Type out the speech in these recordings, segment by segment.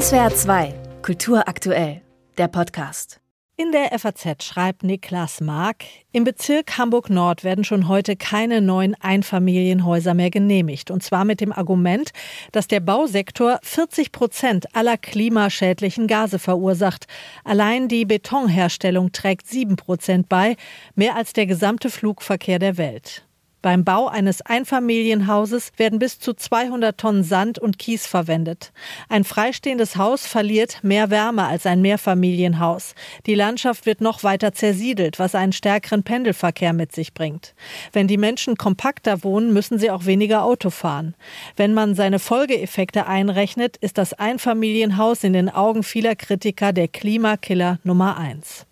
SWR 2, Kultur aktuell, der Podcast. In der FAZ schreibt Niklas Mark, im Bezirk Hamburg-Nord werden schon heute keine neuen Einfamilienhäuser mehr genehmigt. Und zwar mit dem Argument, dass der Bausektor 40 Prozent aller klimaschädlichen Gase verursacht. Allein die Betonherstellung trägt 7 Prozent bei, mehr als der gesamte Flugverkehr der Welt. Beim Bau eines Einfamilienhauses werden bis zu 200 Tonnen Sand und Kies verwendet. Ein freistehendes Haus verliert mehr Wärme als ein Mehrfamilienhaus. Die Landschaft wird noch weiter zersiedelt, was einen stärkeren Pendelverkehr mit sich bringt. Wenn die Menschen kompakter wohnen, müssen sie auch weniger Auto fahren. Wenn man seine Folgeeffekte einrechnet, ist das Einfamilienhaus in den Augen vieler Kritiker der Klimakiller Nummer eins.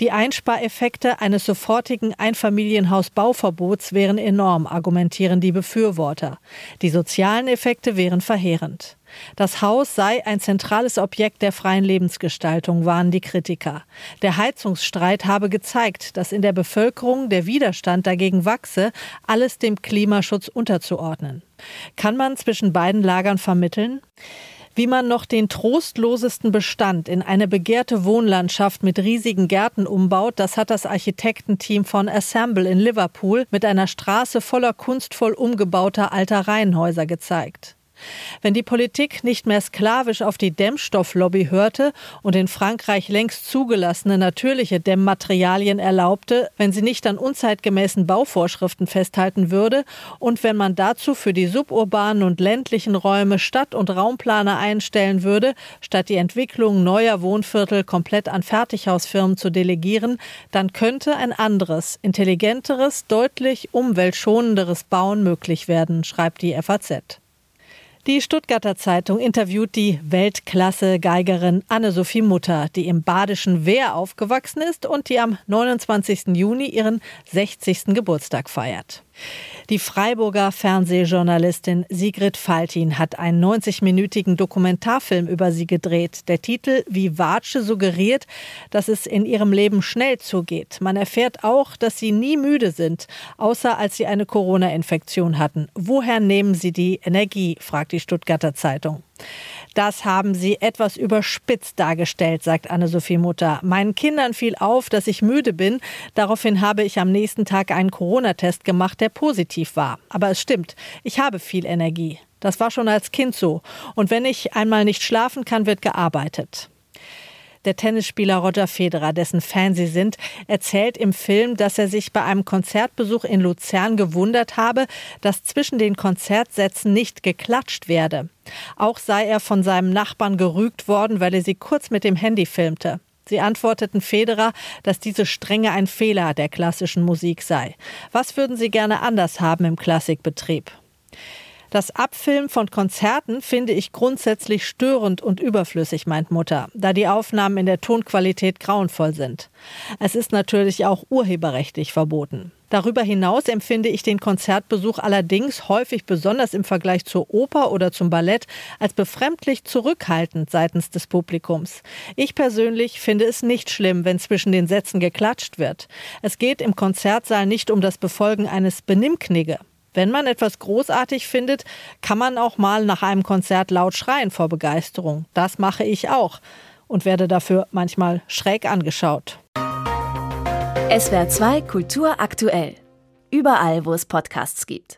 Die Einspareffekte eines sofortigen Einfamilienhausbauverbots wären enorm, argumentieren die Befürworter. Die sozialen Effekte wären verheerend. Das Haus sei ein zentrales Objekt der freien Lebensgestaltung, waren die Kritiker. Der Heizungsstreit habe gezeigt, dass in der Bevölkerung der Widerstand dagegen wachse, alles dem Klimaschutz unterzuordnen. Kann man zwischen beiden Lagern vermitteln? Wie man noch den trostlosesten Bestand in eine begehrte Wohnlandschaft mit riesigen Gärten umbaut, das hat das Architektenteam von Assemble in Liverpool mit einer Straße voller kunstvoll umgebauter alter Reihenhäuser gezeigt. Wenn die Politik nicht mehr sklavisch auf die Dämmstofflobby hörte und in Frankreich längst zugelassene natürliche Dämmmaterialien erlaubte, wenn sie nicht an unzeitgemäßen Bauvorschriften festhalten würde und wenn man dazu für die suburbanen und ländlichen Räume Stadt- und Raumplaner einstellen würde, statt die Entwicklung neuer Wohnviertel komplett an Fertighausfirmen zu delegieren, dann könnte ein anderes, intelligenteres, deutlich umweltschonenderes Bauen möglich werden, schreibt die FAZ. Die Stuttgarter Zeitung interviewt die Weltklasse-Geigerin Anne-Sophie Mutter, die im badischen Wehr aufgewachsen ist und die am 29. Juni ihren 60. Geburtstag feiert. Die Freiburger Fernsehjournalistin Sigrid Faltin hat einen 90-minütigen Dokumentarfilm über sie gedreht. Der Titel Wie Watsche suggeriert, dass es in ihrem Leben schnell zugeht. Man erfährt auch, dass sie nie müde sind, außer als sie eine Corona-Infektion hatten. Woher nehmen sie die Energie? fragt die Stuttgarter Zeitung. Das haben sie etwas überspitzt dargestellt, sagt Anne-Sophie Mutter. Meinen Kindern fiel auf, dass ich müde bin. Daraufhin habe ich am nächsten Tag einen Corona-Test gemacht, der positiv war. Aber es stimmt, ich habe viel Energie. Das war schon als Kind so. Und wenn ich einmal nicht schlafen kann, wird gearbeitet. Der Tennisspieler Roger Federer, dessen Fan sie sind, erzählt im Film, dass er sich bei einem Konzertbesuch in Luzern gewundert habe, dass zwischen den Konzertsätzen nicht geklatscht werde. Auch sei er von seinem Nachbarn gerügt worden, weil er sie kurz mit dem Handy filmte. Sie antworteten Federer, dass diese Strenge ein Fehler der klassischen Musik sei. Was würden Sie gerne anders haben im Klassikbetrieb? Das Abfilmen von Konzerten finde ich grundsätzlich störend und überflüssig, meint Mutter, da die Aufnahmen in der Tonqualität grauenvoll sind. Es ist natürlich auch urheberrechtlich verboten. Darüber hinaus empfinde ich den Konzertbesuch allerdings häufig besonders im Vergleich zur Oper oder zum Ballett als befremdlich zurückhaltend seitens des Publikums. Ich persönlich finde es nicht schlimm, wenn zwischen den Sätzen geklatscht wird. Es geht im Konzertsaal nicht um das Befolgen eines Benimmknigge. Wenn man etwas großartig findet, kann man auch mal nach einem Konzert laut schreien vor Begeisterung. Das mache ich auch und werde dafür manchmal schräg angeschaut. SWR 2 Kultur aktuell. Überall, wo es Podcasts gibt.